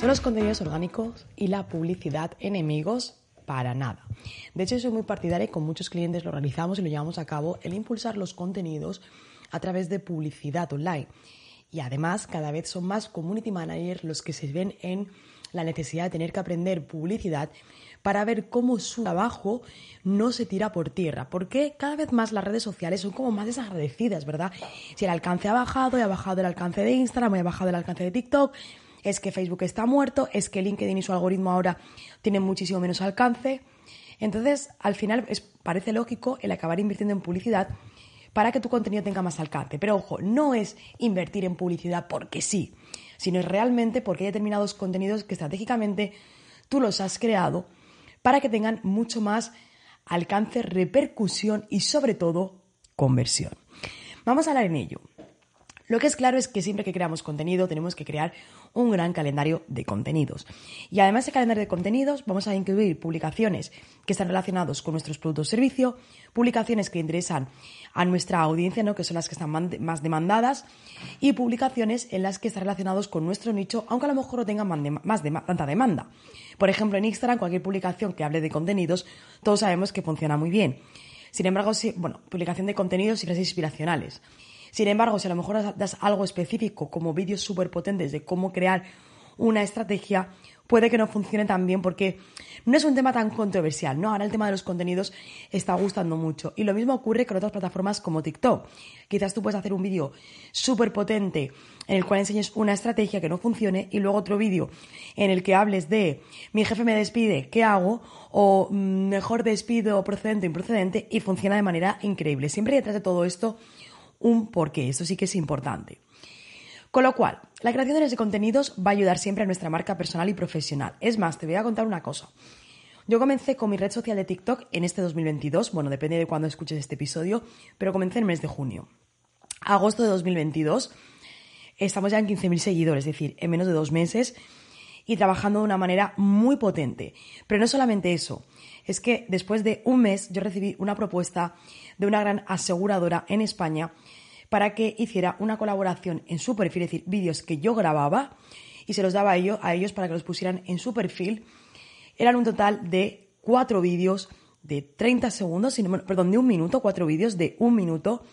¿Son los contenidos orgánicos y la publicidad enemigos? Para nada. De hecho, soy muy partidaria y con muchos clientes lo realizamos y lo llevamos a cabo el impulsar los contenidos a través de publicidad online. Y además, cada vez son más community managers los que se ven en la necesidad de tener que aprender publicidad para ver cómo su trabajo no se tira por tierra. Porque cada vez más las redes sociales son como más desagradecidas, ¿verdad? Si el alcance ha bajado, ha bajado el alcance de Instagram, ha bajado el alcance de TikTok, es que Facebook está muerto, es que LinkedIn y su algoritmo ahora tienen muchísimo menos alcance. Entonces, al final parece lógico el acabar invirtiendo en publicidad para que tu contenido tenga más alcance. Pero ojo, no es invertir en publicidad porque sí, sino es realmente porque hay determinados contenidos que estratégicamente tú los has creado para que tengan mucho más alcance, repercusión y sobre todo conversión. Vamos a hablar en ello. Lo que es claro es que siempre que creamos contenido tenemos que crear un gran calendario de contenidos. Y además de calendario de contenidos vamos a incluir publicaciones que están relacionados con nuestros productos o servicios, publicaciones que interesan a nuestra audiencia, ¿no? que son las que están más demandadas, y publicaciones en las que están relacionados con nuestro nicho, aunque a lo mejor no tengan más tanta demanda. Por ejemplo, en Instagram, cualquier publicación que hable de contenidos, todos sabemos que funciona muy bien. Sin embargo, bueno, publicación de contenidos y frases inspiracionales. Sin embargo, si a lo mejor das algo específico, como vídeos súper potentes de cómo crear una estrategia, puede que no funcione tan bien porque no es un tema tan controversial, ¿no? Ahora el tema de los contenidos está gustando mucho. Y lo mismo ocurre con otras plataformas como TikTok. Quizás tú puedes hacer un vídeo súper potente en el cual enseñes una estrategia que no funcione y luego otro vídeo en el que hables de mi jefe me despide, ¿qué hago? O mejor despido procedente o improcedente y funciona de manera increíble. Siempre detrás de todo esto un porqué. Esto sí que es importante. Con lo cual, la creación de de contenidos va a ayudar siempre a nuestra marca personal y profesional. Es más, te voy a contar una cosa. Yo comencé con mi red social de TikTok en este 2022, bueno, depende de cuándo escuches este episodio, pero comencé en el mes de junio. Agosto de 2022, estamos ya en 15.000 seguidores, es decir, en menos de dos meses y trabajando de una manera muy potente. Pero no solamente eso, es que después de un mes yo recibí una propuesta de una gran aseguradora en España para que hiciera una colaboración en su perfil, es decir, vídeos que yo grababa y se los daba a ellos, a ellos para que los pusieran en su perfil. Eran un total de cuatro vídeos de 30 segundos, perdón, de un minuto, cuatro vídeos de un minuto.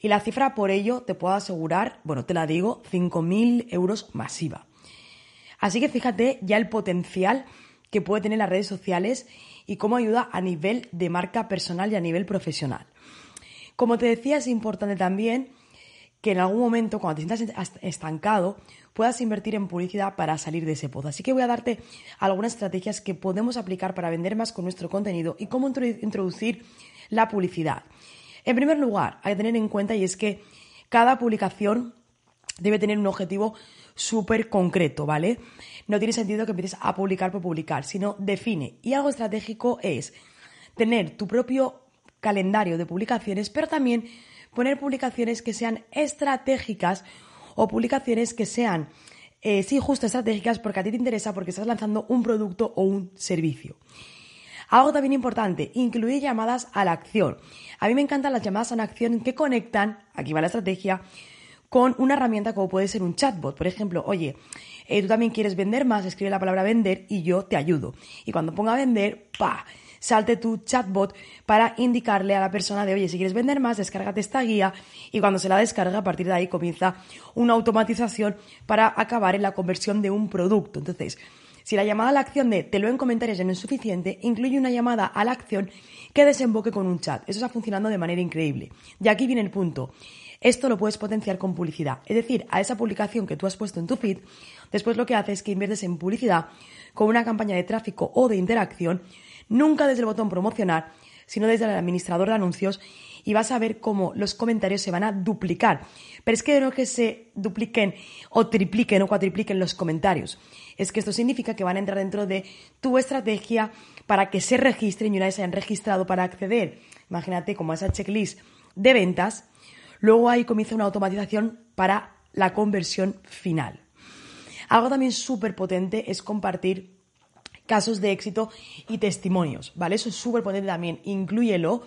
Y la cifra por ello, te puedo asegurar, bueno, te la digo, 5.000 euros masiva. Así que fíjate ya el potencial que puede tener las redes sociales y cómo ayuda a nivel de marca personal y a nivel profesional. Como te decía, es importante también que en algún momento, cuando te sientas estancado, puedas invertir en publicidad para salir de ese pozo. Así que voy a darte algunas estrategias que podemos aplicar para vender más con nuestro contenido y cómo introducir la publicidad. En primer lugar, hay que tener en cuenta y es que cada publicación debe tener un objetivo súper concreto, ¿vale? No tiene sentido que empieces a publicar por publicar, sino define. Y algo estratégico es tener tu propio calendario de publicaciones, pero también poner publicaciones que sean estratégicas o publicaciones que sean, eh, sí, justo estratégicas porque a ti te interesa porque estás lanzando un producto o un servicio. Algo también importante, incluir llamadas a la acción. A mí me encantan las llamadas a la acción que conectan, aquí va la estrategia, con una herramienta como puede ser un chatbot. Por ejemplo, oye, eh, tú también quieres vender más, escribe la palabra vender y yo te ayudo. Y cuando ponga vender, ¡pa! Salte tu chatbot para indicarle a la persona de, oye, si quieres vender más, descárgate esta guía y cuando se la descarga, a partir de ahí comienza una automatización para acabar en la conversión de un producto. Entonces, si la llamada a la acción de te lo en comentarios ya no es suficiente, incluye una llamada a la acción que desemboque con un chat. Eso está funcionando de manera increíble. Y aquí viene el punto. Esto lo puedes potenciar con publicidad. Es decir, a esa publicación que tú has puesto en tu feed, después lo que haces es que inviertes en publicidad con una campaña de tráfico o de interacción, nunca desde el botón promocionar, sino desde el administrador de anuncios y vas a ver cómo los comentarios se van a duplicar. Pero es que no que se dupliquen o tripliquen o cuatripliquen los comentarios. Es que esto significa que van a entrar dentro de tu estrategia para que se registren y una vez se hayan registrado para acceder, imagínate como a esa checklist de ventas, luego ahí comienza una automatización para la conversión final. Algo también súper potente es compartir casos de éxito y testimonios, ¿vale? Eso es súper potente también, inclúyelo.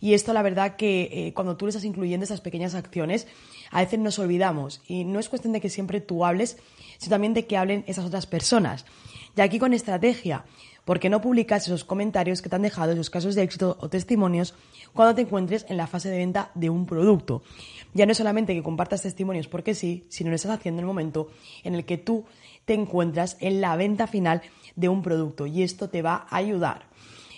Y esto, la verdad, que eh, cuando tú le estás incluyendo esas pequeñas acciones, a veces nos olvidamos. Y no es cuestión de que siempre tú hables, sino también de que hablen esas otras personas. Y aquí con estrategia, ¿por qué no publicas esos comentarios que te han dejado, esos casos de éxito o testimonios, cuando te encuentres en la fase de venta de un producto? Ya no es solamente que compartas testimonios porque sí, sino lo estás haciendo en el momento en el que tú te encuentras en la venta final de un producto y esto te va a ayudar.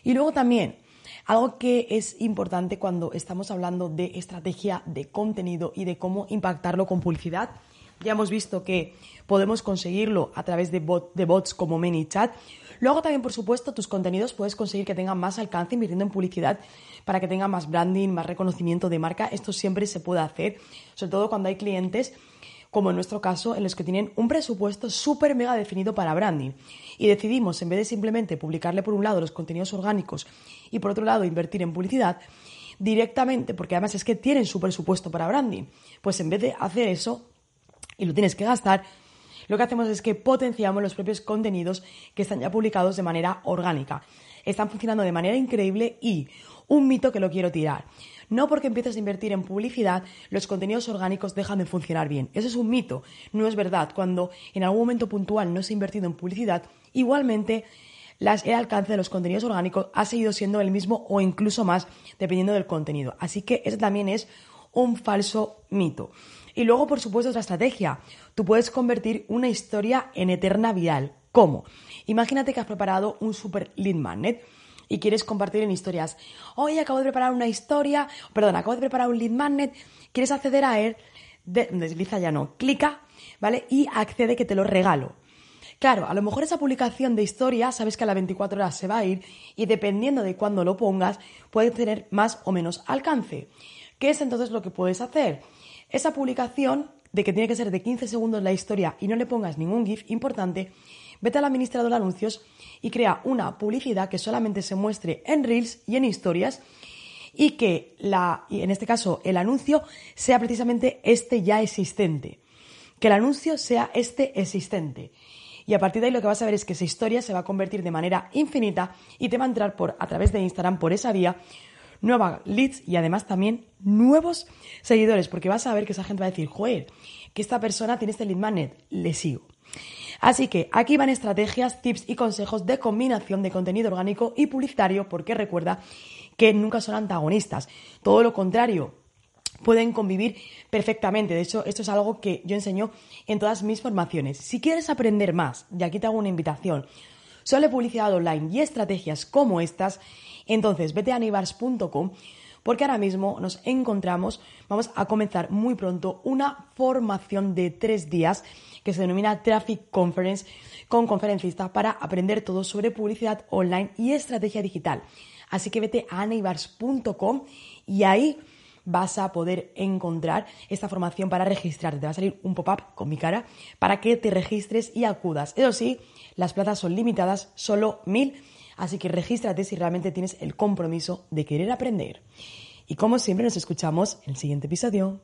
Y luego también, algo que es importante cuando estamos hablando de estrategia de contenido y de cómo impactarlo con publicidad. Ya hemos visto que podemos conseguirlo a través de, bots como ManyChat. Luego también, por supuesto, tus contenidos puedes conseguir que tengan más alcance invirtiendo en publicidad para que tenga más branding, más reconocimiento de marca. Esto siempre se puede hacer, sobre todo cuando hay clientes como en nuestro caso, en los que tienen un presupuesto súper mega definido para branding. Y decidimos, en vez de simplemente publicarle por un lado los contenidos orgánicos y por otro lado invertir en publicidad, directamente, porque además es que tienen su presupuesto para branding, pues en vez de hacer eso y lo tienes que gastar, lo que hacemos es que potenciamos los propios contenidos que están ya publicados de manera orgánica. Están funcionando de manera increíble y un mito que lo quiero tirar. No porque empieces a invertir en publicidad, los contenidos orgánicos dejan de funcionar bien. Eso es un mito, no es verdad. Cuando en algún momento puntual no se ha invertido en publicidad, igualmente el alcance de los contenidos orgánicos ha seguido siendo el mismo o incluso más, dependiendo del contenido. Así que eso también es un falso mito. Y luego, por supuesto, otra estrategia. Tú puedes convertir una historia en eterna viral. ¿Cómo? Imagínate que has preparado un super lead magnet y quieres compartir en historias. Hoy acabo de preparar una historia, perdón, acabo de preparar un lead magnet, quieres acceder a él, desliza ya no, clica, ¿vale? Y accede que te lo regalo. Claro, a lo mejor esa publicación de historia sabes que a las 24 horas se va a ir y dependiendo de cuándo lo pongas puede tener más o menos alcance. ¿Qué es entonces lo que puedes hacer? Esa publicación de que tiene que ser de 15 segundos la historia y no le pongas ningún GIF importante, vete al administrador de anuncios y crea una publicidad que solamente se muestre en Reels y en historias y que la, y en este caso el anuncio sea precisamente este ya existente. Que el anuncio sea este existente. Y a partir de ahí lo que vas a ver es que esa historia se va a convertir de manera infinita y te va a entrar por, a través de Instagram por esa vía nuevas leads y además también nuevos seguidores, porque vas a ver que esa gente va a decir, joder, que esta persona tiene este lead magnet, le sigo. Así que aquí van estrategias, tips y consejos de combinación de contenido orgánico y publicitario, porque recuerda que nunca son antagonistas. Todo lo contrario, pueden convivir perfectamente. De hecho, esto es algo que yo enseño en todas mis formaciones. Si quieres aprender más, y aquí te hago una invitación, sobre publicidad online y estrategias como estas, entonces vete a nivars.com porque ahora mismo nos encontramos, vamos a comenzar muy pronto una formación de tres días que se denomina Traffic Conference con conferencistas para aprender todo sobre publicidad online y estrategia digital. Así que vete a neibars.com y ahí vas a poder encontrar esta formación para registrarte. Te va a salir un pop-up con mi cara para que te registres y acudas. Eso sí, las plazas son limitadas, solo mil, así que regístrate si realmente tienes el compromiso de querer aprender. Y como siempre nos escuchamos en el siguiente episodio.